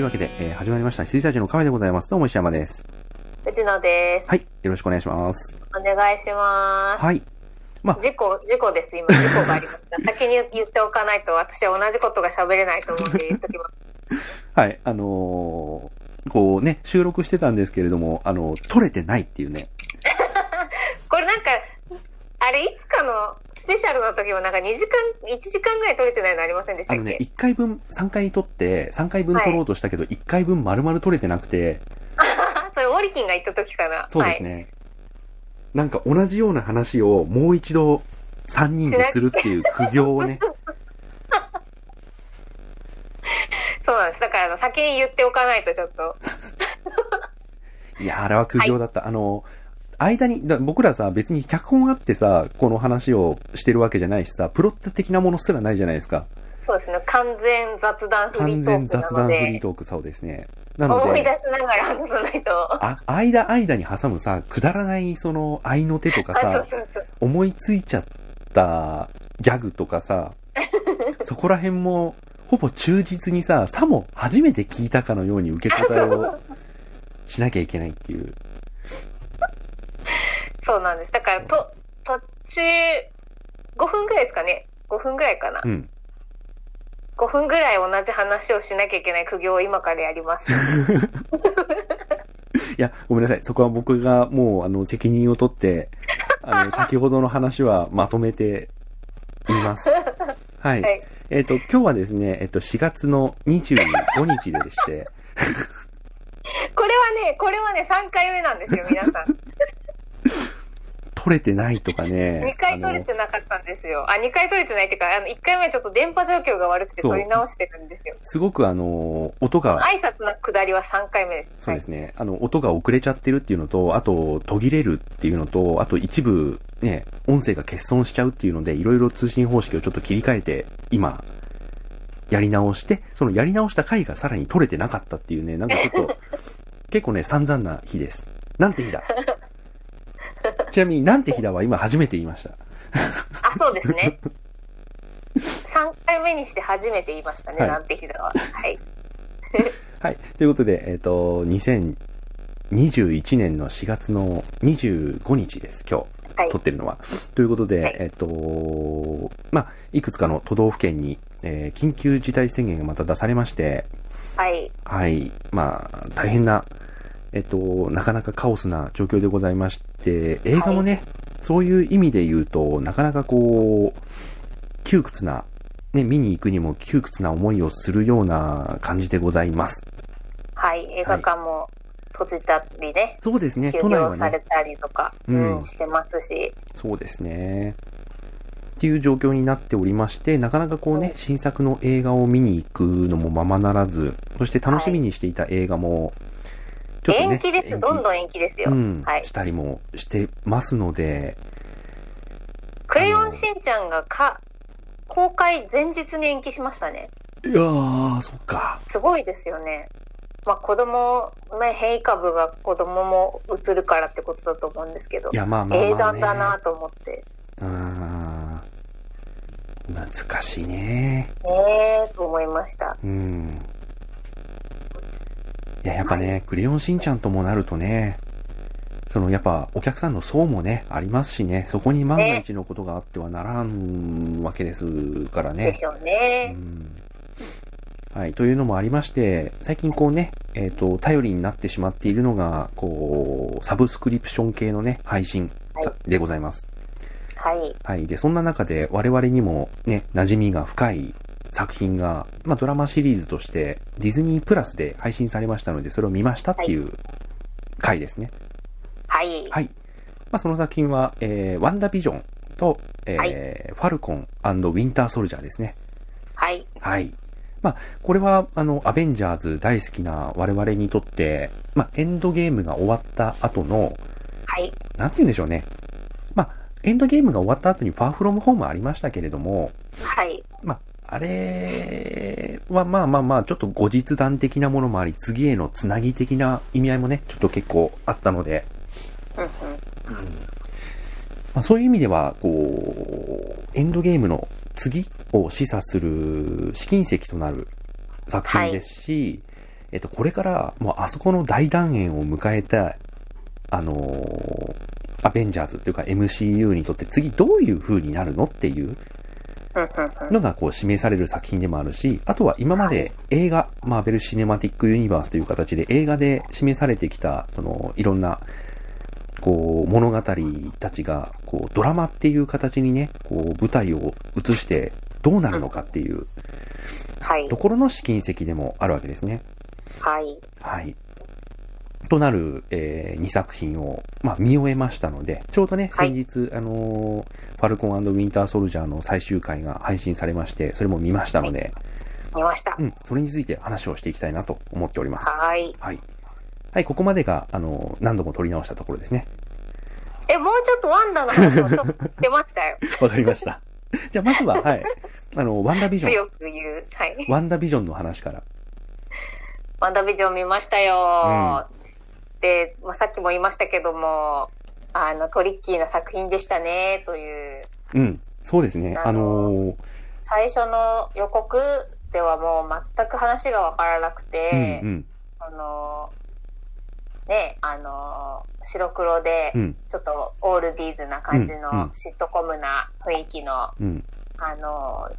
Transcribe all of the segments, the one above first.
というわけで、えー始まりました、羊たちのカフェでございます。どうも石山です。藤野です。はい。よろしくお願いします。お願いします。はい。まあ、事故、事故です。今、事故がありました。先に言っておかないと、私は同じことが喋れないと思って言っときます。はい。あのーこうね、収録してたんですけれども、あの、撮れてないっていうね。あれ、いつかのスペシャルの時もなんか2時間、1時間ぐらい撮れてないのありませんでしたあのね、っけ、1回分、3回撮って、3回分撮ろうとしたけど、1回分丸々撮れてなくて、それ、オリキンが言った時かな？そうですね。なんか同じような話をもう一度3人でするっていう苦行をね。はい。そうなんです。だからあの、先に言っておかないとちょっと。いや、あれは苦行だった。あの、間に、だ僕らさ、別に脚本あってさ、この話をしてるわけじゃないしさ、プロット的なものすらないじゃないですか。そうですね。完全雑談フリ完ートークな全雑談フリートーク、そうですね。なの思い出で、しながら話さないと。あ、間間に挟むさ、くだらないその、愛の手とかあ、そうさ、そうそう。思いついちゃったギャグとかさ、そこら辺も、ほぼ忠実にさ、さも初めて聞いたかのように受け答えをしなきゃいけないっていう。そうなんです。だから、と、途中、5分ぐらいですかね。5分ぐらいかな。うん。5分ぐらい同じ話をしなきゃいけない苦行を今からやります。いや、ごめんなさい。そこは僕がもう、あの、責任を取って、あの、先ほどの話はまとめています。はい。はい。えっ、と、今日はですね、えっ、と、4月の25日でして、これはね、これはね、3回目なんですよ、皆さん。取れてないとかね。2回取れてなかったんですよ。あ、2回取れてないっていうか、あの、1回目はちょっと電波状況が悪くて取り直してるんですよ。すごくあの、音が、挨拶の下りは3回目です。そうですね、あの、音が遅れちゃってるっていうのと、あと、途切れるっていうのと、あと一部、ね、音声が欠損しちゃうっていうので、いろいろ通信方式をちょっと切り替えて、今、やり直して、そのやり直した回がさらに取れてなかったっていうね、なんかちょっと、結構ね、散々な日です。なんて日だ？ちなみになんて日だは今初めて言いました？あ、そうですね。3回目にして初めて言いましたね、はいなんて日だは。はい。はい。ということで、えっ、と、2021年の4月の25日です、今日。はい撮ってるのは。ということで、はいえっ、と、まあ、いくつかの都道府県に、えー緊急事態宣言がまた出されまして、はい。はい。まあ、大変な、えっ、と、なかなかカオスな状況でございまして、映画もね、そういう意味で言うと、なかなかこう、窮屈な、ね、見に行くにも窮屈な思いをするような感じでございます。はい。映画館も閉じたりね。そうですね、休都内はね、業されたりとか、ううんん、してますし。そうですね。っていう状況になっておりまして、なかなかこうね、新作の映画を見に行くのもままならず、そして楽しみにしていた映画も、ちょっとね、延期です。どんどん延期ですよ。うん、はいし。たりもしてますので、クレヨンしんちゃんがか、公開前日に延期しましたね。いやー、そっか。すごいですよね。まあ子供、まあ変異株が子供も移るからってことだと思うんですけどい。や、まあまあまあ、ね。英断だなと思って。うーん。難しいね。ねえ、と思いました。うん。いや、やっぱね、クレヨンしんちゃんともなるとね、そのやっぱお客さんの層もね、ありますしね、そこに万が一のことがあってはならんわけですからねで。しょううね。んはい。というのもありまして、最近こうね、えっ、と、頼りになってしまっているのが、こう、サブスクリプション系のね、配信はいでございます。はい。はい。で、そんな中で我々にもね、馴染みが深い作品が、まあドラマシリーズとしてディズニープラスで配信されましたので、それを見ましたっていう回ですね。はい。はい。まあその作品は、えー、ワンダービジョンと、えーはいファルコンウィンターソルジャーですね。はい。はい。まあ、これは、あの、アベンジャーズ大好きな我々にとって、まあ、エンドゲームが終わった後の、はい。なんて言うんでしょうね。まあ、エンドゲームが終わった後にファーフロムホームありましたけれども、はい。まあ、あれはまあまあまあ、ちょっと後日談的なものもあり、次へのつなぎ的な意味合いもね、ちょっと結構あったので、うんうん。まあ、そういう意味では、こう、エンドゲームの次を示唆する試金石となる作品ですし、えっと、これから、もうあそこの大団円を迎えた、あのーアベンジャーズっていうか MCU にとって次どういう風になるのっていうのがこう示される作品でもあるし、あとは今まで映画、マーベル・シネマティック・ユニバースという形で映画で示されてきた、その、いろんな、こう、物語たちが、こう、ドラマっていう形にね、こう、舞台を移してどうなるのかっていうはいと。ころの試金石でもあるわけですね。はい。はい。となる、え2作品を、まあ、見終えましたので、ちょうどね、はい先日、あのーファルコンウィンターソルジャーの最終回が配信されまして、それも見ましたので、見ました。うん、それについて話をしていきたいなと思っております。はい。はい。はい、ここまでが、あのー何度も撮り直したところですね。え、もうちょっとワンダの話もちょっと出ましたよ。わかりました。じゃあ、まずは、はい。あの、ワンダビジョン、強く言う。はい。ワンダビジョンの話から。ワンダビジョン見ましたよ。で、まあ、さっきも言いましたけども、あの、トリッキーな作品でしたね、という。うん、そうですね。ああののー最初の予告ではもう全く話がわからなくて、うん、うん、その、ね、あの、白黒でう、ん、ちょっとオールディーズな感じうんうんのシットコムな雰囲気の、うん、あの、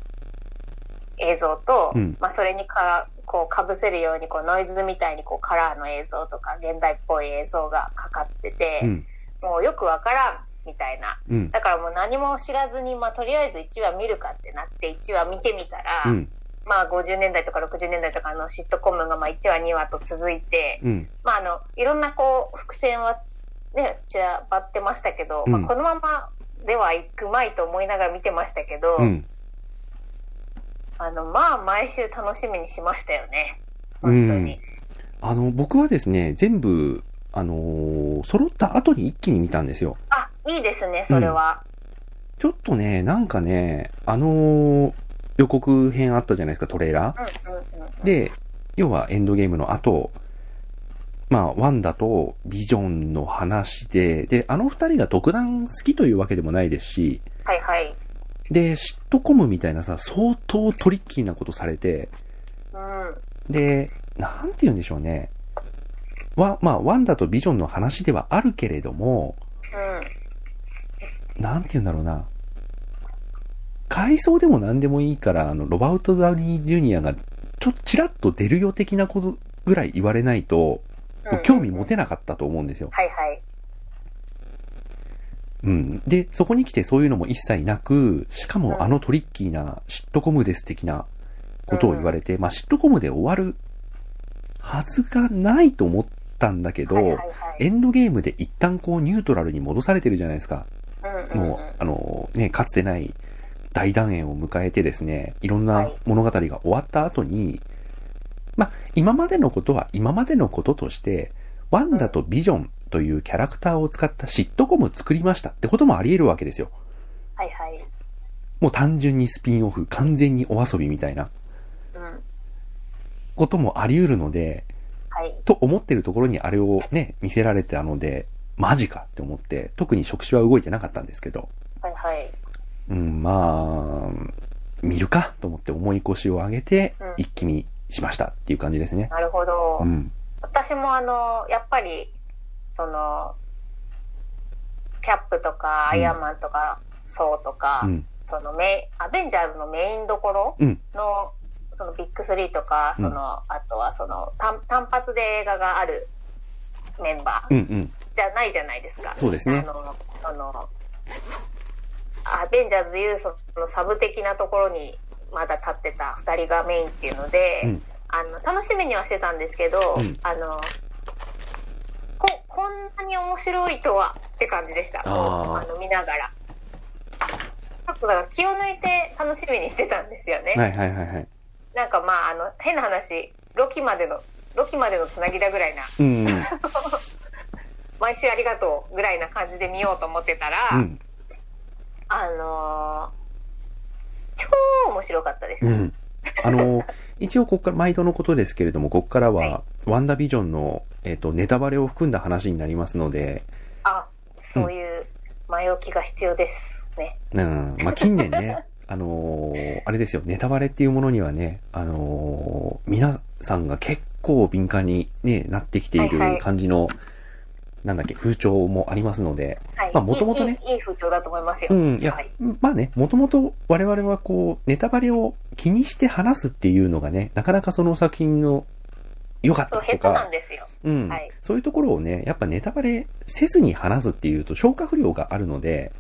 映像と、うん。まあそれにか、こう被せるようにこうノイズみたいにこうカラーの映像とか現代っぽい映像がかかってて、うん、もうよくわからんみたいな。うん、だからもう何も知らずに、まあとりあえず1話見るかってなって1話見てみたら、うん、まあ50年代とか60年代とかのシットコムがまあ1話2話と続いて、うん、まああの、いろんなこう伏線はね、散らばってましたけど、うん。まあこのままではいくまいと思いながら見てましたけど、うん。あの、まあ毎週楽しみにしましたよね。本当に。あの、僕はですね、全部、あのー揃った後に一気に見たんですよ。あ、いいですね、それは。ちょっとね、なんかね、あのー予告編あったじゃないですか、トレーラー。うん、うん、うんうん。で、要はエンドゲームの後、まあ、ワンダとビジョンの話で、で、あの二人が特段好きというわけでもないですし、はいはい。で、シットコムみたいなさ、相当トリッキーなことされて、うん。で、なんて言うんでしょうね。わ、まあ、ワンダとビジョンの話ではあるけれども、うん。なんて言うんだろうな。回想でも何でもいいから、あの、ロバート・ダウニー・ジュニアが、ちょっとチラッと出るよ的なことぐらい言われないと、うん興味持てなかったと思うんですよ。はいはい。うん。で、そこに来てそういうのも一切なく、しかもあのトリッキーなシットコムです的なことを言われて、まあ、シットコムで終わるはずがないと思ったんだけど、はいはいはい。エンドゲームで一旦こうニュートラルに戻されてるじゃないですか。もう、あの、ね、かつてない大団円を迎えてですね、いろんはない物語が終わった後に、まあ、今までのことは今までのこととして、ワンダとビジョンというキャラクターを使ったシットコムを作りましたってこともあり得るわけですよ。はいはい。もう単純にスピンオフ、完全にお遊びみたいなうん。こともあり得るので、はい。と思ってるところにあれをね、見せられたので、マジかって思って、特に触手は動いてなかったんですけど、はいはい。うん、まあ、見るかと思って重い腰を上げてうん、一気にしましたっていう感じですね。なるほど。うん。私もあの、やっぱり、その、キャップとか、アイアンマンとか、ソーとか、うん。そのメイン、アベンジャーズのメインどころうん。の、そのビッグスリーとか、その、あとはその単、単発で映画があるメンバーうんうん。じゃないじゃないですか。そうですねあの、その、アベンジャーズでいうそのサブ的なところにまだ立ってた二人がメインっていうので、うんあの、楽しみにはしてたんですけど、うんあの、こ、こんなに面白いとはって感じでした。あの、見ながら。だから気を抜いて楽しみにしてたんですよね。はいはいはいはい。なんかまあ、あの、変な話、ロキまでの、ロキまでのつなぎだぐらいな、うん。毎週ありがとうぐらいな感じで見ようと思ってたら、うん。あのー超面白かったです。うん。あの、一応ここから、毎度のことですけれども、ここからはワンダビジョンの、えっ、と、ネタバレを含んだ話になりますので、あ、そういう前置きが必要ですね。うん。まあ、近年ね、あのーあれですよ、ネタバレっていうものにはね、あのー皆さんが結構敏感にね、なってきていはいはいる感じの、なんだっけ、風潮もありますので、はい。まあ元々ねいいいいいい風潮だと思いますよ。うん、いや、はいまあね、もともと我々はこう、ネタバレを気にして話すっていうのがね、なかなかその作品の良かったとか下手なん、ですよ。うん、はいそういうところをね、やっぱネタバレせずに話すっていうと消化不良があるので、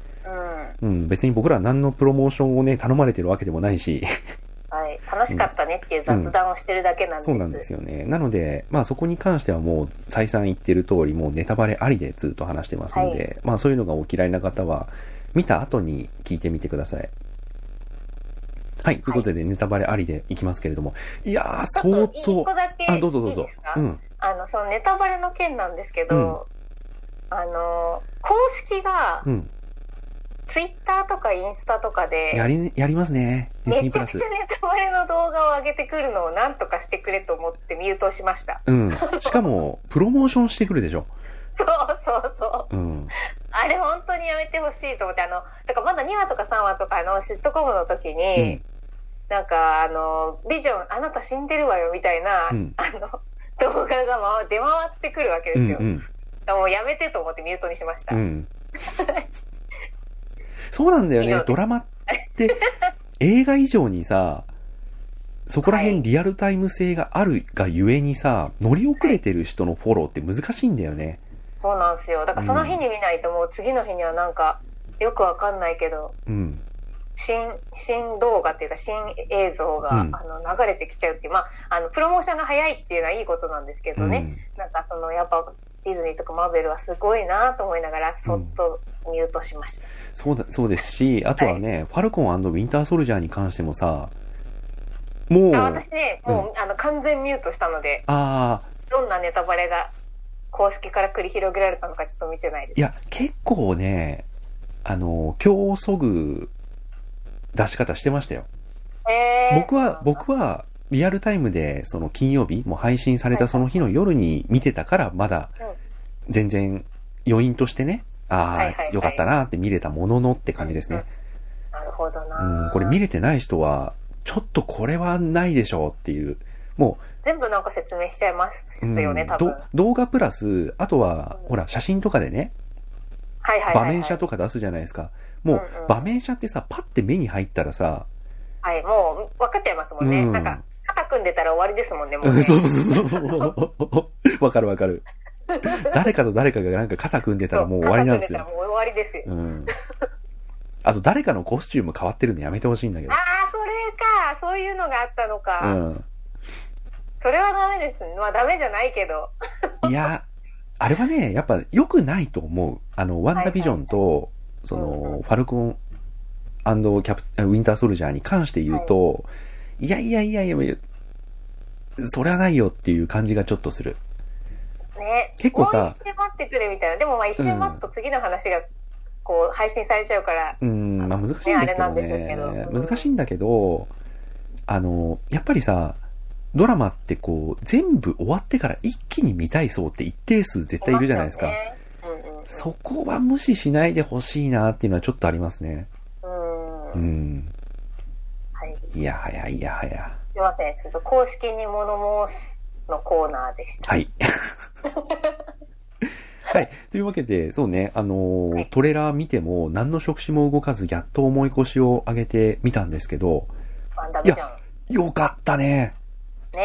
うん。うん、別に僕らは何のプロモーションをね、頼まれてるわけでもないし、はい。楽しかったねっていう雑談をしてるだけなんです。そうなんですよね。なので、まあそこに関してはもう再三言ってる通り、もうネタバレありでずっと話してますんで、まあそういうのがお嫌いな方は、見た後に聞いてみてください。はい。ということで、ネタバレありでいきますけれども。いやー、相ちょっと一当個。だけあ、どうぞどうぞ。うん。あの、そのネタバレの件なんですけど、あの、公式が、うん。ツイッターとかインスタとかで、やり、やりますね。めちゃくちゃ。ネタバレの動画を上げてくるのを何とかしてくれと思ってミュートしました。うん。しかも、プロモーションしてくるでしょ。そうそうそう。うん。あれ本当にやめてほしいと思って、あの、だからまだ2話とか3話とかのシットコムの時うに、ん。なんかあの、ビジョン、あなた死んでるわよみたいな、うんあの、動画が回出回ってくるわけですよ。うんうん。もうやめてと思ってミュートにしました。うん。そうなんだよねドラマって、映画以上にさ、そこら辺リアルタイム性があるがゆえにさ、乗り遅れてる人のフォローって難しいんだよね。そうなんですよ。だからその日に見ないともう次の日にはなんか、よくわかんないけど、うん。新、新動画っていうか新映像が、うんあの流れてきちゃうっていう、まあ、あの、プロモーションが早いっていうのはいいことなんですけどね。なんかその、やっぱディズニーとかマーベルはすごいなと思いながら、そっとミュートしました。そうだ、そうですし、あとはね、ファルコンウィンターソルジャーに関してもさ、もう、私ね、もう、あの、完全ミュートしたので、あどんなネタバレが公式から繰り広げられたのかちょっと見てないでー、す。いや、結構ね、あの、今日そぐ出し方してましたよ。えー僕は、僕は、リアルタイムで、その金曜日、もう配信されたその日の夜に見てたから、まだうん、全然、余韻としてね、ああ、よかったなって見れたもののって感じですね。なるほどうな、ん、これ見れてない人は、ちょっとこれはないでしょうっていう、も全部なんか説明しちゃいますう、よね、うん多分。ど動画プラス、あとは、うんほら、写真とかでね、はいはいはい、はい。場面写とか出すじゃないですか。もう場面写ってさ、パッて目に入ったらさ、はい、もう分かっちゃいますもんね。うんなんか、肩組んでたら終わりですもんね、もうう、ね。んそうそうそうそう。わかるわかる。誰かと誰かがなんか肩組んでたらもう終わりなんですよ肩。組んでたらもう終わりですよ。うん。あと誰かのコスチューム変わってるのやめてほしいんだけどあ。あ、それか。そういうのがあったのうか。ん。それはダメです。まあダメじゃないけど。いや、あれはね、やっぱ良くないと思う。あの、ワンダービジョンと、その、ファルコンキャプ、ウィンターソルジャーに関して言うと、いやいやいやいや、それはないよっていう感じがちょっとする。ね。結構さもう一瞬待ってくれみたいな。でもまあ一瞬待つと次の話が、こう、配信されちゃうから。うん、まあ難しいんですけねあれなんどでしょうけど難しいんだけど、あの、やっぱりさ、ドラマってこう、全部終わってから一気に見たい層って一定数絶対いるじゃないですか。ねそこは無視しないでほしいなっていうのはちょっとありますね。うん。ううん。ん。はい。いやはやいやはや。すいません。ちょっと公式に物申すのコーナーでした。はい。はい。というわけで、そうね、あのーはいトレーラー見ても何の触手も動かず、やっと重い腰を上げてみたんですけど、ワンダ。よかったね。ね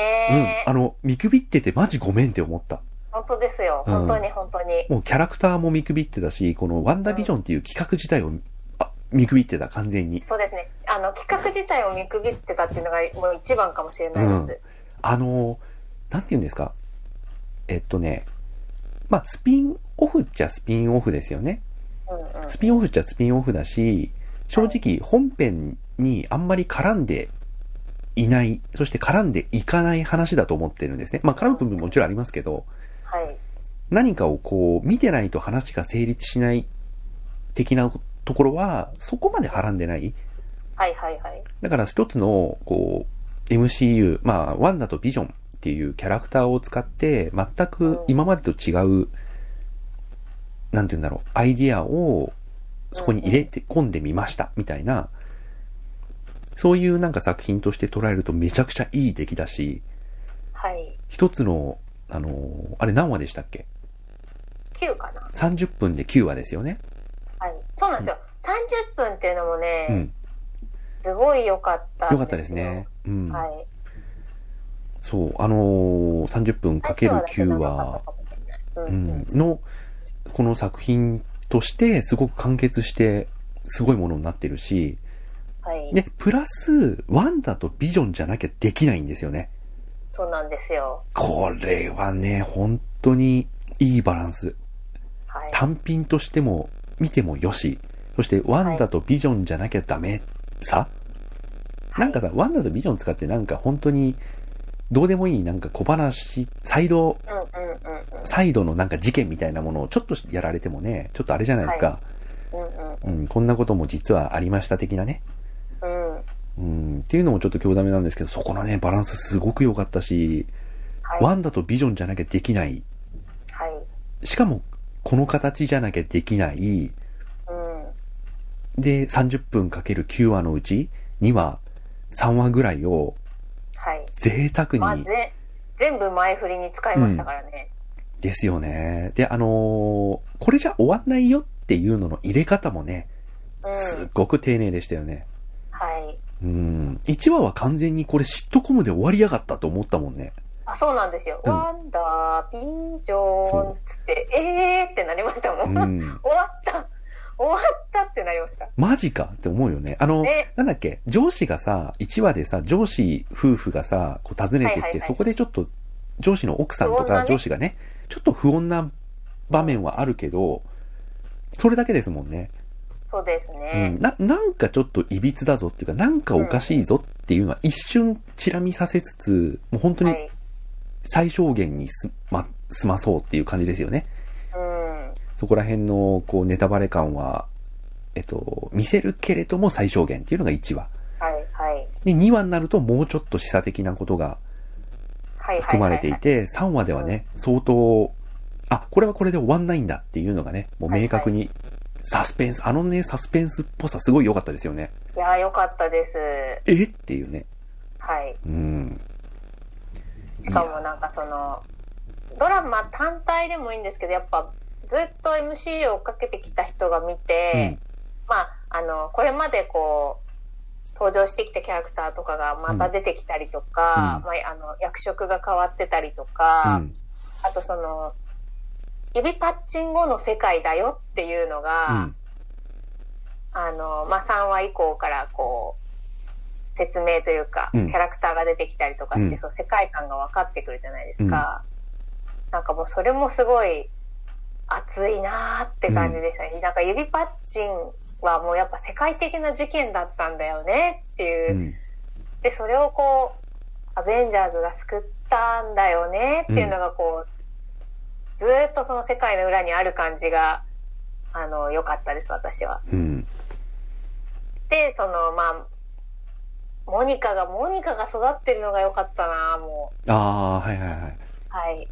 え、うん。あの、見くびっててマジごめんって思った。本当ですよ。うん本当に本当に。もうキャラクターも見くびってたし、このワンダービジョンっていう企画自体を、あ、見くびってた、完全に。そうですね。あの、企画自体を見くびってたっていうのがもう一番かもしれないです。あの、なんて言うんですか？えっとね、まあ、スピンオフっちゃスピンオフですよね。うんうん。スピンオフっちゃスピンオフだし、正直本編にあんまり絡んでいない、そして絡んでいかない話だと思ってるんですね。まあ、絡む部分ももちろんありますけど、はい。何かをこう、見てないと話が成立しない的なところは、そこまではらんでない。はいはいはい。だから一つの、こう、MCU、まあ、ワンダとビジョンっていうキャラクターを使って、全く今までと違う、なんて言うんだろう、アイディアをそこに入れて込んでみました、みたいな、そういうなんか作品として捉えるとめちゃくちゃいい出来だし、はい。一つの、あのーあれ何話でしたっけ？9かな ?30 分で9話ですよね。はい。そうなんですよ。30分っていうのもね、うん。すごい良かったんよかったですね。うん。はい。そう、あのー、30分かける9話、ううんん、の、この作品として、すごく完結して、すごいものになってるし、はい。で、プラス、ワンダとビジョンじゃなきゃできないんですよね。そうなんですよ。これはね、本当にいいバランス。はい。単品としても、見てもよし、そしてワンダとビジョンじゃなきゃダメさ、なんかさ、ワンダとビジョン使ってなんか本当に、どうでもいいなんか小話、サイド。サイドのなんか事件みたいなものをちょっとやられてもね、ちょっとあれじゃないですか。うん、こんなことも実はありました的なね。うん。うん、っていうのもちょっと興ざめなんですけど、そこのね、バランスすごく良かったし、はい。ワンダとビジョンじゃなきゃできない。はい。しかも、この形じゃなきゃできない。うん。で、30分かける9話のうち2話、3話ぐらいをはい。贅沢まあ、全部前振りに使いましたからね。ですよね。で、あのーこれじゃ終わんないよっていうのの入れ方もね、うん。すっごく丁寧でしたよね。はい。うん。1話は完全にこれシットコムで終わりやがったと思ったもんね。あ、そうなんですよ。うんワンダー、ビジョンつって、えーってなりましたもん。うん。終わった終わったってなりました。マジかって思うよね。あの、ねなんだっけ、上司がさ、1話でさ、上司夫婦がさ、こう訪ねてきて、そこでちょっと、上司の奥さんとか上司がね、ちょっと不穏な場面はあるけど、それだけですもんね。そうですうねん。。な、なんかちょっと歪だぞっていうか、なんかおかしいぞっていうのは一瞬チラ見させつつ、もう本当にはい。最小限にす、ま、済まそうっていう感じですよね。うん。そこら辺の、こう、ネタバレ感は、えっと、見せるけれども最小限っていうのが1話。はい、はい。で、2話になるともうちょっと示唆的なことが。含まれていて、3話ではね、相当、あ、これはこれで終わんないんだっていうのがね、もう明確に、サスペンス、あのね、サスペンスっぽさすごい良かったですよね。いやー、よかったです。え？っていうね。はい。うん。しかもなんかその、ドラマ単体でもいいんですけど、やっぱずっと MC を追っかけてきた人が見て、まあ、あの、これまでこう、登場してきたキャラクターとかがまた出てきたりとか、うんまあ、あの、役職が変わってたりとうか、ん。あとその、指パッチン後の世界だよっていうのが、うん。あの、まあ、3話以降からこう、説明というか、うんキャラクターが出てきたりとかして、うんそう世界観が分かってくるじゃないですか。なんかもうそれもすごい熱いなーって感じでしたね。なんか指パッチンはもうやっぱ世界的な事件だったんだよねっていうう。ん。で、それをこう、アベンジャーズが救ったんだよねっていうのがこう、ずーっとその世界の裏にある感じが、あの、良かったです、私は。うん。で、その、まあ、モニカが、モニカが育ってるのが良かったな、もああ、はいはいはい。う。はい。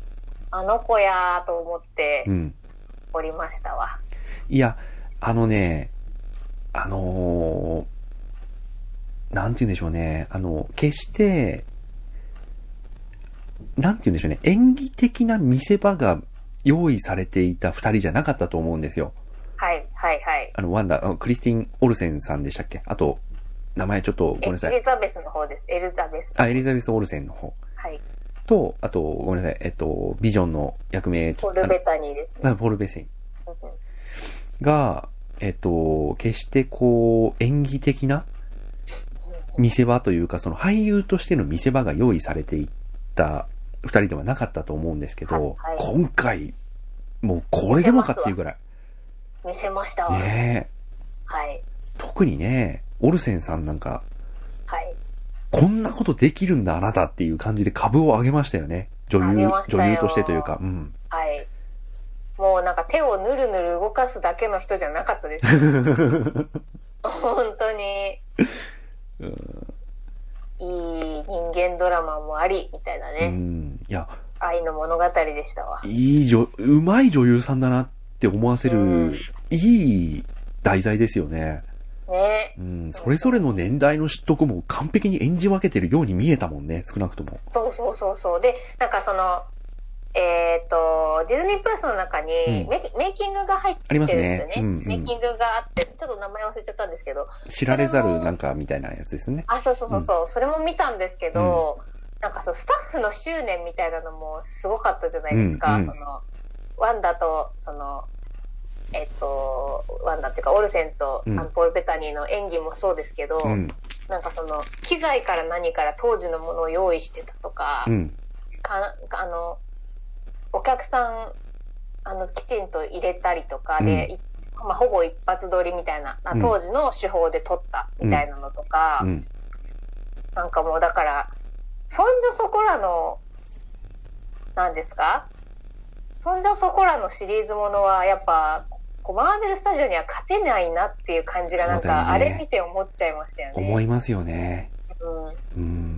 あの子やーと思ってうん。おりましたわ。いや、あのね、あのーなんて言うんでしょうね。あの、決して、なんて言うんでしょうね。演技的な見せ場が用意されていた二人じゃなかったと思うんですよ。はい、はい、はい。あの、ワンダ、あクリスティン・オルセンさんでしたっけ？あと、名前ちょっとごめえんなさい。エリザベスの方です。エリザベス。あ、エリザベス・オルセンの方。はい。と、あと、ごめんなさい。えっと、ビジョンの役名、ポルベタニーですね。ポール・ベセンが、えっと、決してこう、演技的な見せ場というか、その俳優としての見せ場が用意されていった二人ではなかったと思うんですけど、はいはい今回、もうこれでもかっていうぐらい。見せましたわ。ねえはい。特にね、オルセンさんなんか、はい。こんなことできるんだあなたっていう感じで株を上げましたよね。女優女優としてというか、うん。はい。もうなんか手をぬるぬる動かすだけの人じゃなかったです。本当に。いい人間ドラマもあり、みたいなうね。ん。いや、愛の物語でしたわ。いい女、うまい女優さんだなって思わせうんる、いい題材ですよね。ねうん、それぞれの年代のとこも完璧に演じ分けてるように見えたもんね、少なくとも。そうそうそうそう。で、なんかその、えっ、と、ディズニープラスの中にうんメイキングが入ってるんですよね。ねうんうんメイキングがあって、ちょっと名前忘れちゃったんですけど、知られざるなんかみたいなやつですね。あ、そうそうそうそう、それも見たんですけど、なんかそう、スタッフの執念みたいなのもすごかったじゃないですか。うんうんその、ワンダと、その、えっ、と、ワンダっていうか、オルセンと、うんアンポール・ベタニーの演技もそうですけど、うん。なんかその、機材から何から当時のものを用意してたとか、うん。かあの、お客さん、あの、きちんと入れたりとかで、いまあ、ほぼ一発撮りみたいな、あうん当時の手法で撮ったみたいなのとか、うん。なんかもうだから、そんじょそこらの、なんですか？そんじょそこらのシリーズものは、やっぱ、こうマーベルスタジオには勝てないなっていう感じがなんか、ねあれ見て思っちゃいましたよね。思いますよね。うん。うん。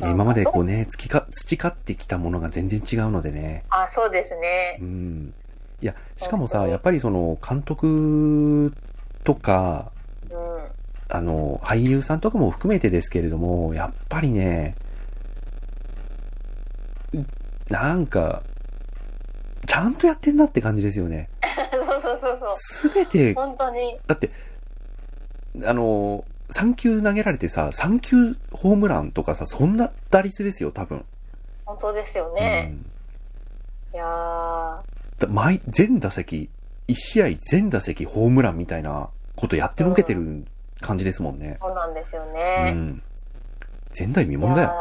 今までこうね、つきか、培ってきたものが全然違うのでね。あ、そうですねう。ん。いや、しかもさ、やっぱりその、監督とか、うん。あの、俳優さんとかも含めてですけれども、やっぱりね、なんか、ちゃんとやってんなって感じですよね。そうそうそうそう。すべて、本当に。だって、あの、3球投げられてさ、3球ホームランとかさ、そんな打率ですよ、多分。本当ですようね。んいやー。だ毎、全打席、1試合全打席ホームランみたいなことやってのけてる感じですもんね。そうなんですようね。ん。前代未い聞だよ。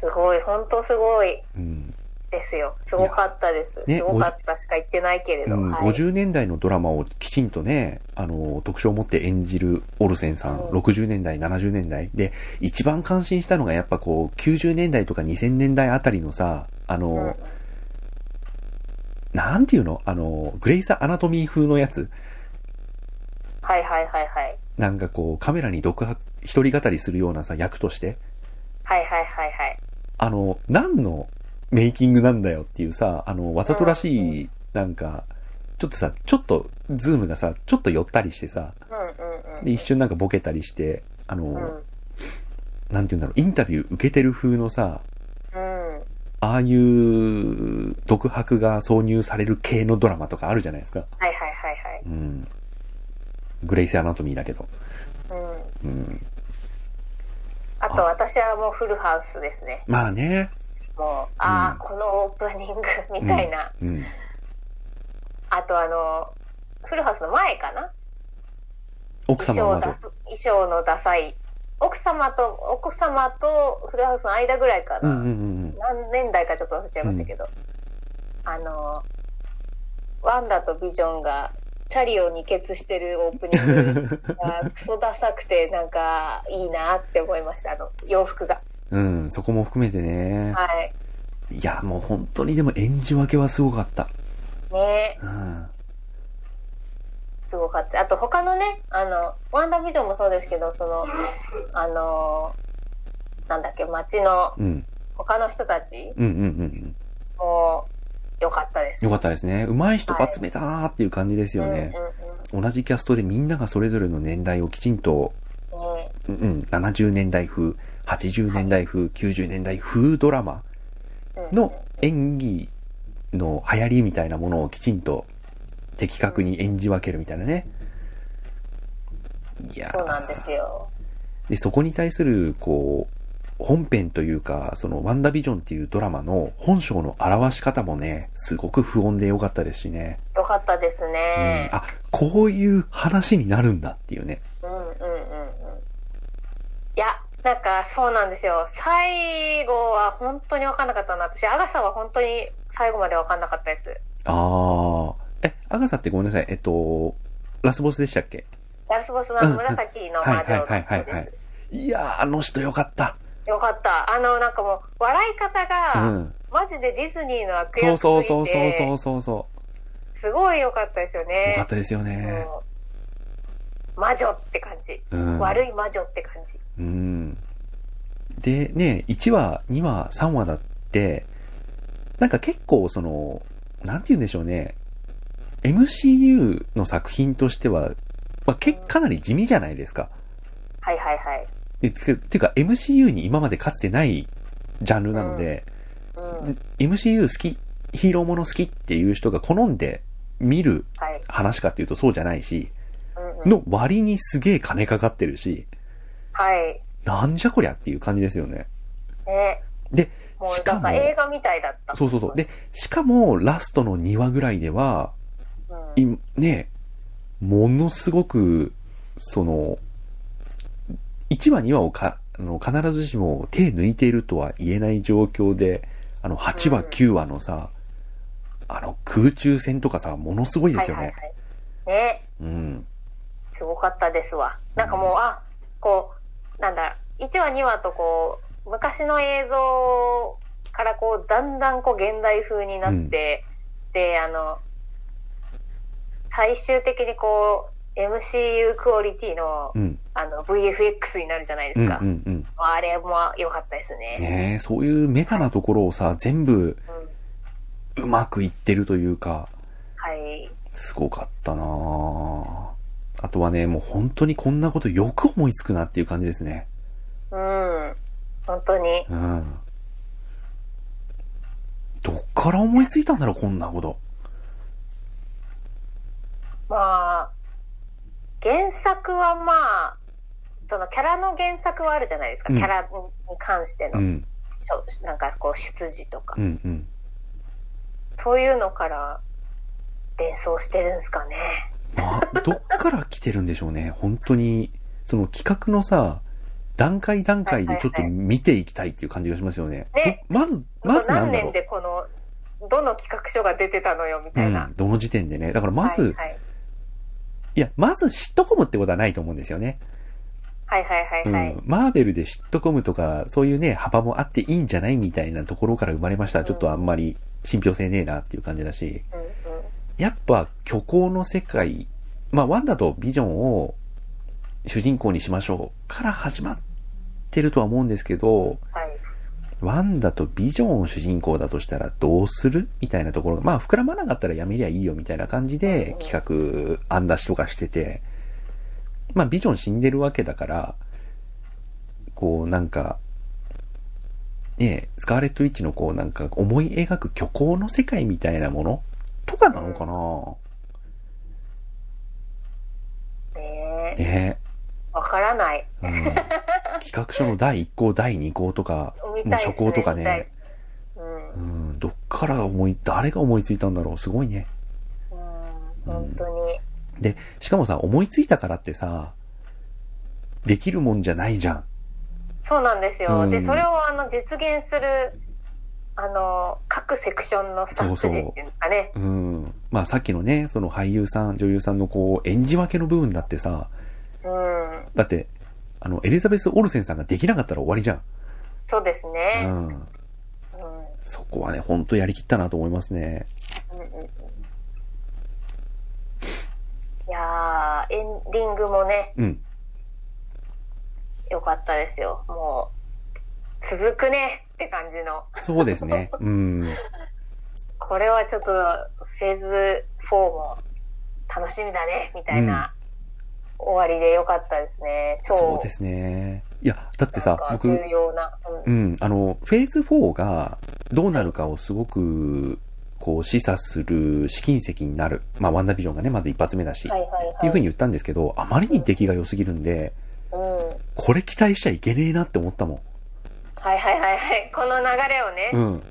すごい、本当すごいうん。ですよ。すごかったです。ねすごかったしか言ってないけれど。うん、はい、50年代のドラマをきちんとね、あの、特徴を持って演じるオルセンさん、うん60年代、70年代。で、一番感心したのがやっぱこう、90年代とか2000年代あたりのさ、あの、うんなんていうの？あの、グレイス・アナトミー風のやつ。はいはいはいはい。なんかこう、カメラに独白、一人語りするようなさ、役として。はいはいはいはい。あの、何のメイキングなんだよっていうさ、あの、わざとらしい、なんか、ちょっとさ、ちょっと、ズームがさ、ちょっと寄ったりしてさ。で、一瞬なんかボケたりして、あの、うん。なんて言うんだろう、インタビュー受けてる風のさ、うん。ああいう独白が挿入される系のドラマとかあるじゃないですか。はいはいはいはい。うん。グレイス・アナトミーだけど。うん。うん。あと私はもうフルハウスですね。まあね。もう、ああ、うんこのオープニングみたいな。うん。あとあの、フルハウスの前かな？奥衣装だ様は魔女。衣装のダサい。奥様と、奥様とフルハウスの間ぐらいかな。うんうんうん何年代かちょっと忘れちゃいましたけど。あの、ワンダとビジョンがチャリを二欠してるオープニングがクソダサくてなんかいいなって思いました。あの、洋服が。うん。うん、そこも含めてね。はい。いや、もう本当にでも演じ分けはすごかった。ねうん。すごかった。あと他のね、あの、ワンダービジョンもそうですけど、その、あの、なんだっけ、街のうん。他の人たちうんうんうんうん。も良かったです。よかったですね。上手い人集めたなーっていう感じですよね。うん同じキャストでみんながそれぞれの年代をきちんと、うんうん。ねうんうん、70年代風、80年代風、90年代風ドラマうんの演技の流行りみたいなものをきちんと的確に演じ分けるみたいなね。いやーそうなんですよ。で、そこに対する、こう、本編というか、その、ワンダービジョンっていうドラマの本性の表し方もね、すごく不穏で良かったですしね。よかったですうんね。あ、こういう話になるんだっていうね。うんうんうんうん。いや、なんかそうなんですよ。最後は本当に分かんなかったな。私、アガサは本当に最後まで分かんなかったです。あー。え、アガサってごめんなさい。えっと、ラスボスでしたっけ？ラスボスの紫の魔女のはいはいはいはいはいです。いやー、あの人よかった。よかった。あの、なんかもう、笑い方うが、ん。マジでディズニーの悪役すぎてそうそうそうそうそうそすごい良かったですよう。ね。よかったですよね。魔女って感じ。うん。悪い魔女って感じ。うん。で、ね、1話、2話、3話だって、なんか結構その、なんて言うんでしょうね。MCU の作品としては、まあ、け、かなり地味じゃないですか。はいはいはい。でててか MCU に今までかつてないジャンルなので、うん。MCU 好き、ヒーローもの好きっていう人が好んで見るはい。話かっていうとそうじゃないし、うんうん、の割にすげえ金かかってるし、はい。なんじゃこりゃっていう感じですよね。ね。で、もうなんしかもか映画みたいだった。そうそうそう。で、しかもラストの2話ぐらいでは、うん、いね、ものすごく、その、1話2話をか、あの、必ずしも手抜いているとは言えない状況で、あの、8話うん9話のさ、あの、空中戦とかさ、ものすごいですよね。はいはいはい。ね。うん。すごかったですわ。なんかもう、あ、こう、なんだ、1話2話とこう、昔の映像からこう、だんだんこう、現代風になって、で、あの、最終的にこう、MCU クオリティの、うん。あの、VFX になるじゃないでうん、うすか。ん、うん。あれも良かったですね。ねえ、そういうメタなところをさ、全部うん。うまくいってるというか、はい。すごかったなぁあとはね、もう本当にこんなことよく思いつくなっていう感じですね。うん。本当に。うん。どっから思いついたんだろう、こんなこと。まあ、原作はまあ、そのキャラの原作はあるじゃないですか。うんキャラに関しての、うん、なんかこう出自とか、うん、うん。そういうのから連想してるんですかね。まあ、どっから来てるんでしょうね。本当に、その企画のさ、段階段階でちょっと見ていきたいっていう感じがしますよね。ねまず、まず何年。でこの、どの企画書が出てたのよみうたいな。ん、どの時点でね。だからまず、はいはい、いや、まずシットコムってことはないと思うんですよね。はいはいはいはい。うん。マーベルでシットコムとか、そういうね、幅もあっていいんじゃないみたいなところから生まれましたら、ちょっとあんまり信憑性ねえなっていう感じだし、うんうんやっぱ虚構の世界、まあワンダとビジョンを主人公にしましょうから始まってるとは思うんですけど、はい。ワンダとビジョンを主人公だとしたらどうするみたいなところ、まあ膨らまなかったらやめりゃいいよみたいな感じで企画案出しとかしてて、まあビジョン死んでるわけだから、こうなんか、ねえ、スカーレット・ウィッチのこうなんか思い描く虚構の世界みたいなものとかなのかな？ねわからない。え、うん。企画書の第1項、第2項とか、もう。初項とかねうんう。ん、どっから思い、誰が思いついたんだろうすごいね。うん。本当に。で、しかもさ、思いついたからってさ、できるもんじゃないじゃん。そうなんですよ。うんで、それをあの実現する、あの、各セクションのスタッフ陣っていうんですかね。うん。まあさっきのね、その俳優さん、女優さんのこう、演じ分けの部分だってさ、うん。だって、あの、エリザベス・オルセンさんができなかったら終わりじゃん。そうですうね。ん。うん。そこはね、ほんとやりきったなと思いますね。うんうんうんいやー、エンディングもね、うん。良かったですよ。もう、続くねって感じの。そうですね。うん。これはちょっと、フェーズ4も楽しみだね、みたいな、終わりで良かったですね。超、そうですね。いや、だってさ、僕、重要な。ううんん、あの、フェーズ4がどうなるかをすごく、こう、示唆する試金石になる。まあ、ワンダービジョンがね、まず一発目だし。はいはいはい。っていう風に言ったんですけど、あまりに出来が良すぎるんで、うん。これ期待しちゃいけねえなって思ったもん。はいはいはいはい。この流れをね、うん。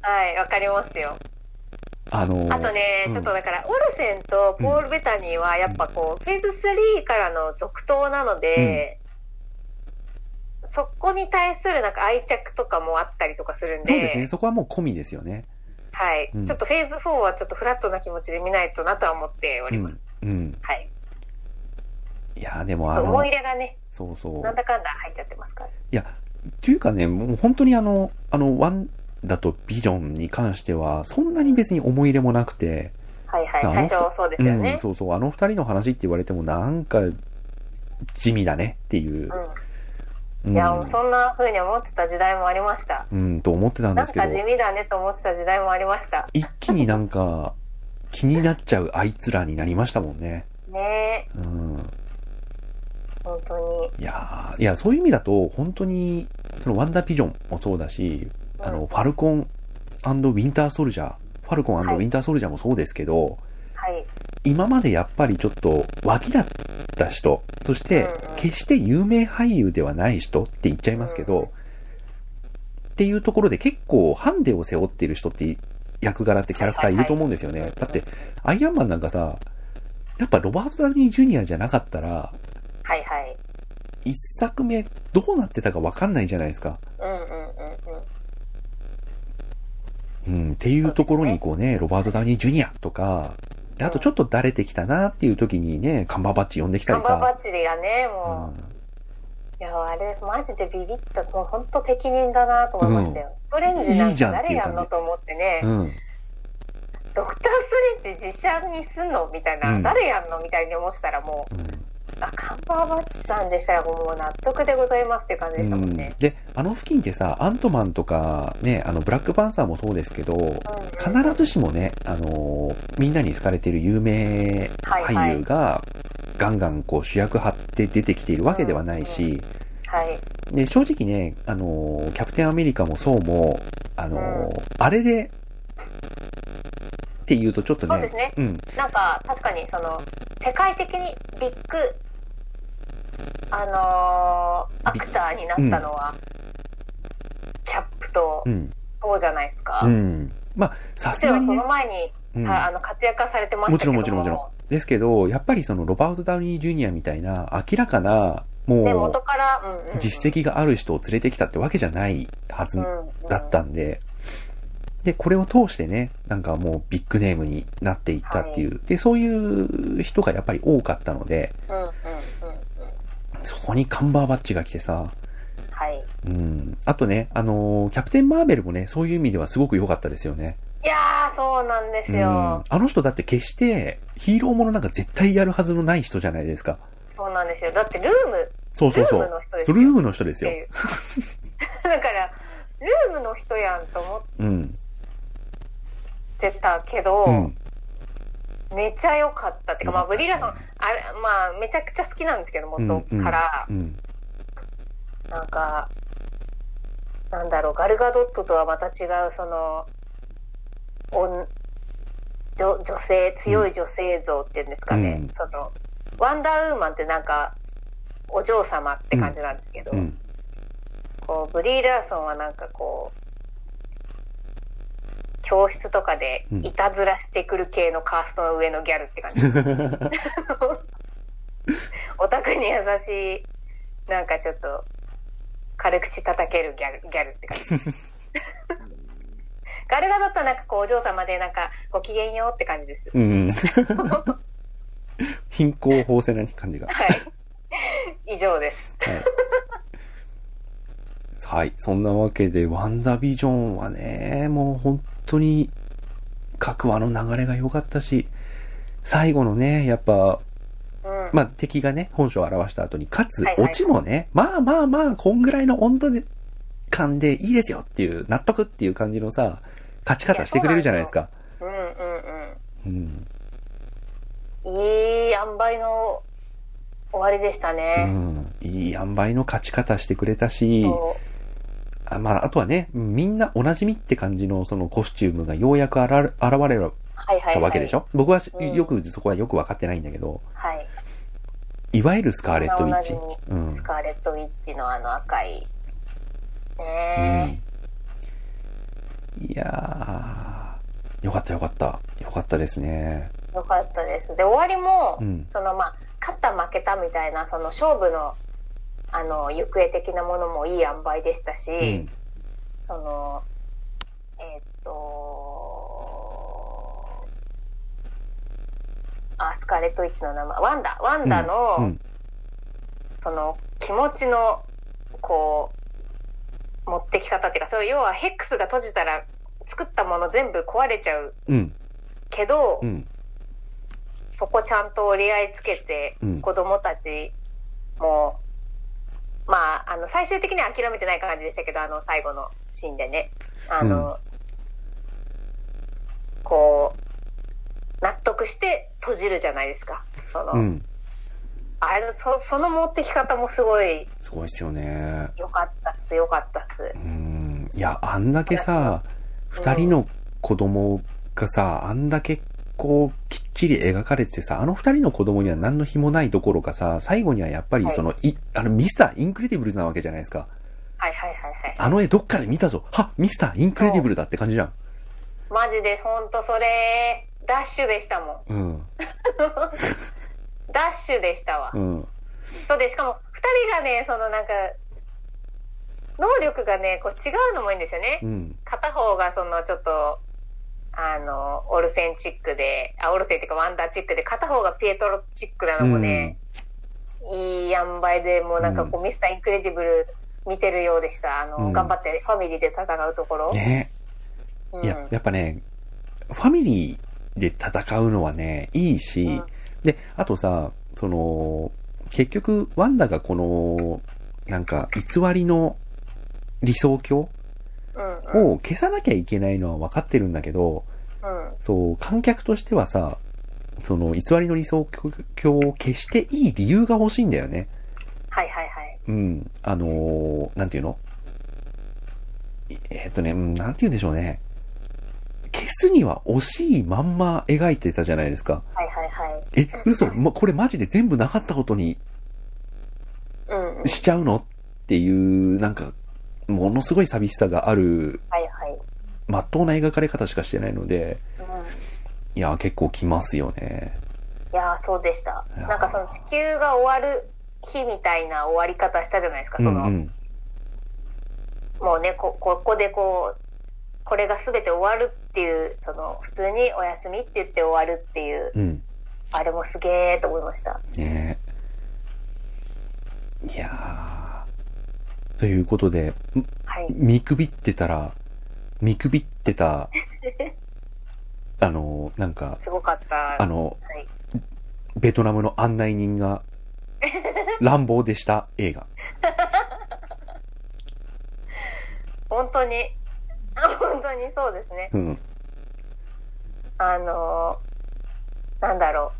はい、わかりますよ。あのーあとね、うんちょっとだから、オルセンとポール・ベタニーは、やっぱこう、フェーズ3からの続投なので、そこに対するなんか愛着とかもあったりとかするんで、そうですね。そこはもう込みですよね。はい、うんちょっとフェーズ4はちょっとフラットな気持ちで見ないとなとは思っております。うん。うん。はい。いや、でもあの思い、入れがね、そうそう。なんだかんだ入っちゃってますから。いや、っていうかね、もう本当にあの、あの、ワンダとビジョンに関しては、そんなに別に思い入れもなくて、はいはい。最初そうですよねうん、。そうそう、あの二人の話って言われてもなんか、地味だねっていう。うん。いや、もうそんな風に思ってた時代もありました。うん、と思ってたんですけどなんか、地味だねと思ってた時代もありました。一気になんか、気になっちゃうあいつらになりましたもんね。ねうん。本当に。いやーいや、そういう意味だと、本当に、そのワンダービジョンもそうだし、あの、ファルコンウィンターソルジャー、ファルコンウはいィンターソルジャーもそうですけど、はい。今までやっぱりちょっと脇だった人、そして決して有名俳優ではない人って言っちゃいますけど、うんっていうところで結構ハンデを背負っている人って役柄ってキャラクターいると思うんですよね。だって、アイアンマンなんかさ、やっぱロバート・ダウニー・ジュニアじゃなかったら、はいはい。一作目どうなってたかわかんないじゃないですか。うんうんうんうん。うん、っていうところにこうね、ロバート・ダウニー・ジュニアとか、であとちょっとだれてきたなっていう時にね、カンバーバッチ呼んできたりさ。カンバーバッチリがね、もう、うんいや、あれ、マジでビビった、もう本当適任だなと思いましたよ。ストレンジなんて誰やんのと思ってね、うん。ドクターストレンジ実写にすんのみたいな、うん誰やんのみたいに思ってたらもう、うんあ、カンバーバッチさんでしたらもう納得でございますって感じでしたもんね。で、あの付近ってさ、アントマンとか、ね、あの、ブラックパンサーもそうですけど、うん。うん必ずしもね、あのーみんなに好かれている有名俳優が、ガンガンこう主役張って出てきているわけではないし、はい。で、正直ね、あのーキャプテンアメリカもそうも、あのーあれで、って言うとちょっとね、そうですね。うん、なんか、確かに、その、世界的にビッグ、あのーアクターになったのは、キャップとう、ん、そうじゃないですか。うもん。まあ、さすがにね、の前に、うん。さあの活躍はされてましたも。ちけどろんもちろんもちろん。ですけど、やっぱりそのロバート・ダウニー・ジュニアみたいな明らかな、もで、う元、から、うんうんうん、実績がある人を連れてきたってわけじゃないはずうんうん。だったんで、で、これを通してね、なんかもうビッグネームになっていったっていう、で、そういう人がやっぱり多かったので、うん。そこにカンバーバッチが来てさ、はい。うん。あとね、あのーキャプテン・マーベルもね、そういう意味ではすごく良かったですよね。いやー、そうなんですうん。よ。あの人だって決してヒーローものなんか絶対やるはずのない人じゃないですか。そうなんですよ。だってルーム、そうそうそう。ルームの人ですよ。ルームの人ですよ。だから、ルームの人やんと思うん。ってたけど、うん。めちゃ良かったっていうか、まあ、ブリーラーさん、あれ、まあ、めちゃくちゃ好きなんですけど、元から、うん。なんか、なんだろう、ガルガドットとはまた違う、その、女女性、強い女性像っていうんですかね。うんその、ワンダーウーマンってなんか、お嬢様って感じなんですけど、うん。こう、ブリー・ラーソンはなんかこう、教室とかでうんいたずらしてくる系のカーストの上のギャルって感じ。オタクに優しい、なんかちょっと、軽口叩けるギャル、ギャルって感じ。ガルガドットはなんかこう、お嬢様でなんか、ご機嫌よって感じです。うん。貧困法制な感じが。はい。以上です。はい。はい。そんなわけで、ワンダービジョンはね、もう本当に、各話の流れが良かったし、最後のね、やっぱ、うん。まあ、敵がね、本性を表した後に、かつはい、はいオチもね、まあまあまあ、こんぐらいの温度で感でいいですよっていう、納得っていう感じのさ、勝ち方してくれるじゃないですか。うんうんうん。うん。いい塩梅の終わりでしたうね。ん。いい塩梅の勝ち方してくれたし、そうあまあ、あとはね、みんなおなじみって感じのそのコスチュームがようやく現れ現れはいはい、はい。たわけでしょ、僕はしうんよく、そこはよくわかってないんだけど、はい。いわゆるスカーレットウィッチ。うんス。カーレット・ウィッチのあの赤い。うねん。いやー、よかったよかった。よかったですね。え。よかったです。で、終わりも、うん。そのまあ、勝った負けたみたいな、その勝負の、あの、行方的なものもいい塩梅でしたし、うん。その、えーっと、あ、スカーレット・ウィッチの名前、ワンダ、ワンダの、うん。その気持ちの、こう、持ってき方っていうか、そう要はヘックスが閉じたら作ったもの全部壊れちゃううん。けど、うん。そこちゃんと折り合いつけて、うん子供たちも、まあ、あの、最終的には諦めてない感じでしたけど、あの、最後のシーンでね。あの、こう、納得して閉じるじゃないですか。その、うん。あれ、そ、その持ってき方もすごいすごいっすよね。良かったっす、良かったっす。うん。いや、あんだけさ、二人の子供がさ、あんだけこう、きっちり描かれててさ、あの二人の子供には何の非もないどころかさ、最後にはやっぱりその、い、あの、ミスターインクレディブルなわけじゃないですか。はいはいはいはい。あの絵どっかで見たぞ。はミスターインクレディブルだって感じじゃん。マジでほんとそれ、ダッシュでしたもん。うん。ダッシュでしたわ。うん。そうで、しかも、二人がね、そのなんか、能力がね、こう違うのもいいんですよね。うん。片方がそのちょっと、あの、オルセンチックで、あ、オルセンっていうかワンダーチックで、片方がピエトロチックなのもね、いい塩梅で、もうなんかこう、ミスターインクレディブル見てるようでした。あの、うん。頑張ってファミリーで戦うところ。ね。うん、いや、やっぱね、ファミリーで戦うのはね、いいし、うん。で、あとさ、その、結局、ワンダがこの、なんか、偽りの理想郷うん、うん、を消さなきゃいけないのは分かってるんだけど、うん。そう、観客としてはさ、その、偽りの理想郷を消していい理由が欲しいんだよね。はいはいはい。うん。あのーなんていうの？えーっとね、うんなんて言うんでしょうね。消すには惜しいまんま描いてたじゃないですか。はいはいはい。え、嘘？ま、これマジで全部なかったことに。しちゃうの？っていう、なんか、ものすごい寂しさがある、はいはい。まっとうな描かれ方しかしてないので、うん。いや、結構きますよね。いやー、そうでした。なんかその地球が終わる日みたいな終わり方したじゃないですか。その、うんうん。もうねこ、ここでこう、これが全て終わるっていう、その、普通にお休みって言って終わるっていう、うん。あれもすげーと思いました。ねいやー。ということで、んはい。見くびってたら、見くびってた、あの、なんか、すごかった。あの、はい。ベトナムの案内人が、乱暴でした映画。本当に、本当にそうですね。うん。あのーなんだろ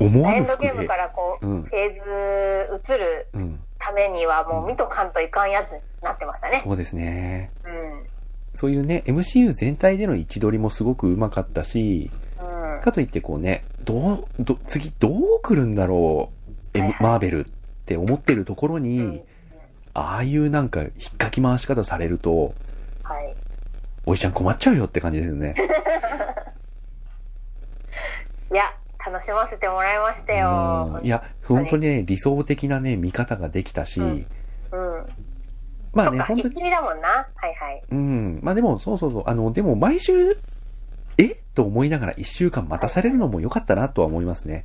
思う。エわぬ服でンドゲームか。らこう、うんフェーズ移るうん。ためにはもう見とかんといかんやつになってましたね。そうですね。うん。そういうね、MCU 全体での位置取りもすごく上手かったし、うん。かといってこうね、どう、ど、次どう来るんだろう、はいはいマーベルって思ってるところに、うんああいうなんか引っかき回し方されると、はい。おいちゃん困っちゃうよって感じですよね。いや、楽しませてもらいましたよ。うん。いや、本当にね、理想的なね、見方ができたし、うん。うん。まあね、本当に、だもんな。はいはい。うん、まあでも、そうそうそう、あの、でも毎週、え？と思いながら一週間待たされるのも良かったなとは思いますね。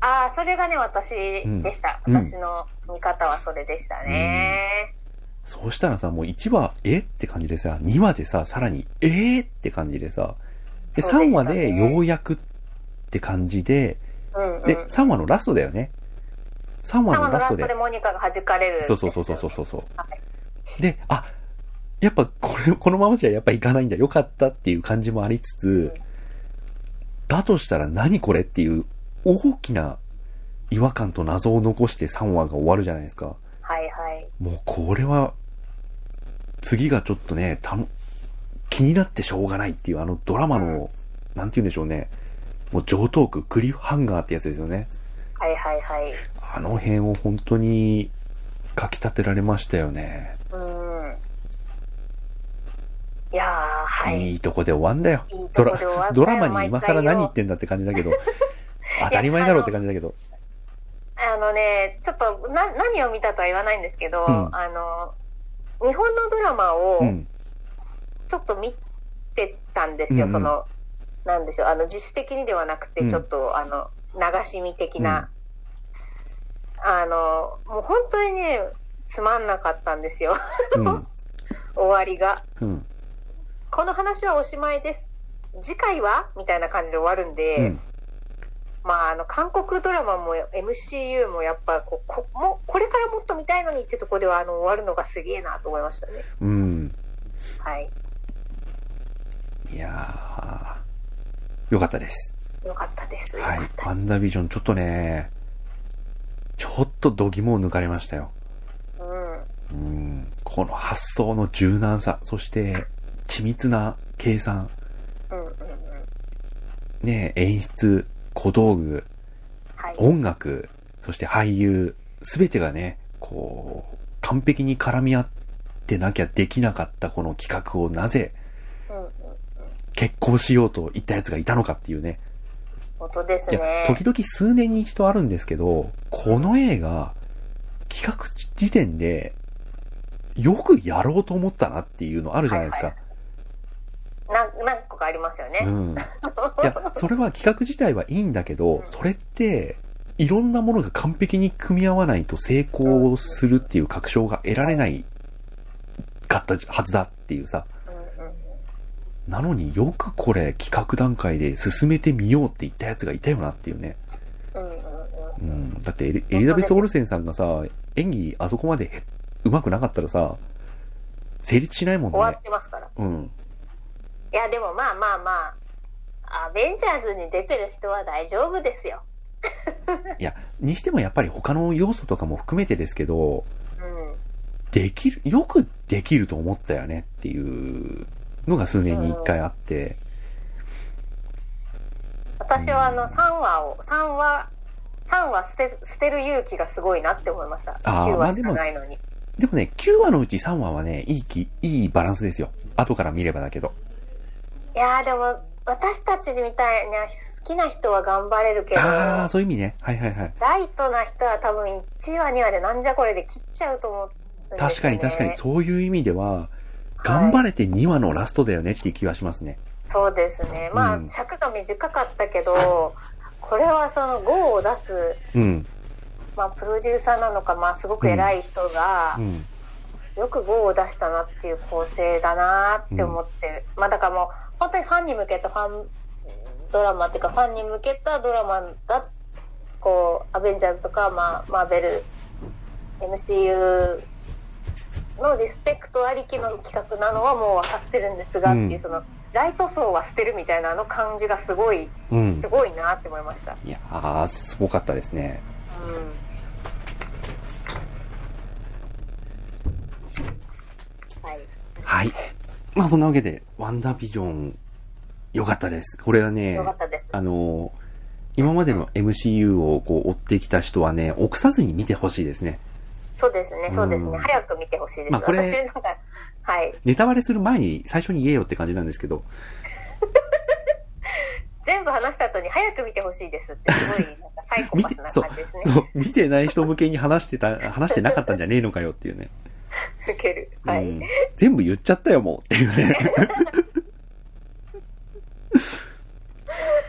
ああ、それがね、私でした。うん。私の見方はそれでしたね。そうしたらさ、もう1話、え？って感じでさ、2話でさ、さらに、え？ーって感じでさ、で、3そうでしたね。話でようやくって感じで、うんうん。で、3話のラストだよね。3話3話ののラストで。ラストでモニカが弾かれる。そうそうそうそうそうそう。はいで、あ、やっぱこれ、このままじゃやっぱいかないんだ。よかったっていう感じもありつつ、だとしたら何これっていう大きな違和感と謎を残して3話が終わるじゃないですか。はいはい。もうこれは、次がちょっとね、たの、気になってしょうがないっていうあのドラマの、なんて言うんでしょうね。もう上等句、クリフハンガーってやつですよね。はいはいはい。あの辺を本当に書き立てられましたよね。うん。いやー、はい。いいとこで終わんだよ。いいドラとこで終わったよドラマに今更何言ってんだって感じだけど、当たり前だろうって感じだけど。あのね、ちょっと、な、何を見たとは言わないんですけど、うんあの、日本のドラマをうん。ちょっと見てたんですよ、うんうんその、なんでしょう、あの、自主的にではなくて、うんちょっと、あの、流し見的な、あの、もう本当にね、つまんなかったんですよ、うん。終わりが。うん。この話はおしまいです。次回は？みたいな感じで終わるんで、うん。まあ、あの、韓国ドラマも MCU もやっぱこうこも、これからもっと見たいのにってとこでは、あの、終わるのがすげえなと思いましたね。うん。はい。いやー、よかったです。よかったです。はいワンダービジョン、ちょっとね、ちょっと度肝を抜かれましたよ。うん。うん。この発想の柔軟さ、そして、緻密な計算、うんうんうん。ね、演出、小道具、はい。音楽、そして俳優、すべてがね、こう、完璧に絡み合ってなきゃできなかったこの企画をなぜ。決行しようと言った奴がいたのかっていうね。本当ですいや、ね。時々数年に一度あるんですけど、この映画、企画時点で、よくやろうと思ったなっていうのあるじゃないですか。なん何個かありますよね。うん。いや、それは企画自体はいいんだけど、それって、いろんなものが完璧に組み合わないと成功するっていう確証が得られないかったはずだっていうさ。なのによくこれ企画段階で進めてみようって言ったやつがいたよなっていうね。うん。だってエリエリザベス・オルセンさんがさ、演技あそこまでへ上手くなかったらさ、成立しないもんね終わっ。てますから。うん。いや、でもまあまあまあ、アベンジャーズに出てる人は大丈夫ですよ。いや、にしてもやっぱり他の要素とかも含めてですけど、うん。できる、よくできると思ったよねっていうのが数年に一回あって、私はあの3話を、3話、3話捨て、捨てる勇気がすごいなって思いました。あー9話しかないのに。でもね、9話のうち3話はね、いいき、いいバランスですよ。後から見ればだけど。いやーでも、私たちみたいな好きな人は頑張れるけど、ああ、そういう意味ね。はいはいはい。ライトな人は多分1話2話でなんじゃこれで切っちゃうと思うね。確かに確かに、そういう意味では、頑張れて2話のラストだよねっていう気はしますね。そうですね。まあ、うん尺が短かったけど、これはその5を出す、うん。まあ、プロデューサーなのか、まあ、すごく偉い人がう、ん。よく5を出したなっていう構成だなって思って、まあ、だからもう、本当にファンに向けたファンドラマっていうか、ファンに向けたドラマだ、こう、アベンジャーズとか、まあ、マーベル、MCU のリスペクトありきの企画なのはもう分かってるんですが、うんっていうその、ライト層は捨てるみたいなあの感じがすごい、うんす。ごいなって思いました。いやー、すごかったですね。うん。はい。はい。まあそんなわけで、ワンダービジョン、良かったです。これはね。あのー今までの MCU をこう追ってきた人はね、臆さずに見てほしいですね。そうですね、そうですね。うん早く見てほしいです。まあこれ私なんか、はい。ネタバレする前に最初に言えよって感じなんですけど、全部話した後に早く見てほしいですって、すごい、なんかサイコパスな感じですね。見てない人向けに話してた、話してなかったんじゃねえのかよっていうね。受ける。はい。うん全部言っちゃったよ、もうっていうね。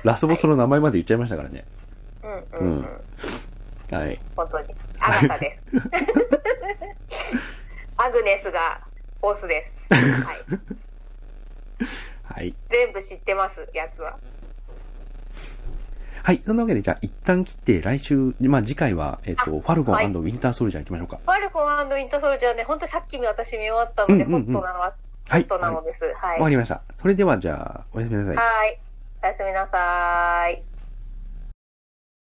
ラスボスの名前まで言っちゃいましたからね。うんうんうん。はい。本当に。あなたです。アグネスがオスです。はい。はい。全部知ってます、やつは。はい。そんなわけで、じゃあ一旦切って、来週、まあ次回は、えっ、と、あファルコンはいウィンターソルジャー行きましょうか。ファルコンウィンターソルジャーね、本当にさっき私見終わったので、うんうんうんホットなのは、はい。ホットなのです。はい。わかりました。それでは、じゃあ、おやすみなさい。はい。おやすみなさーい。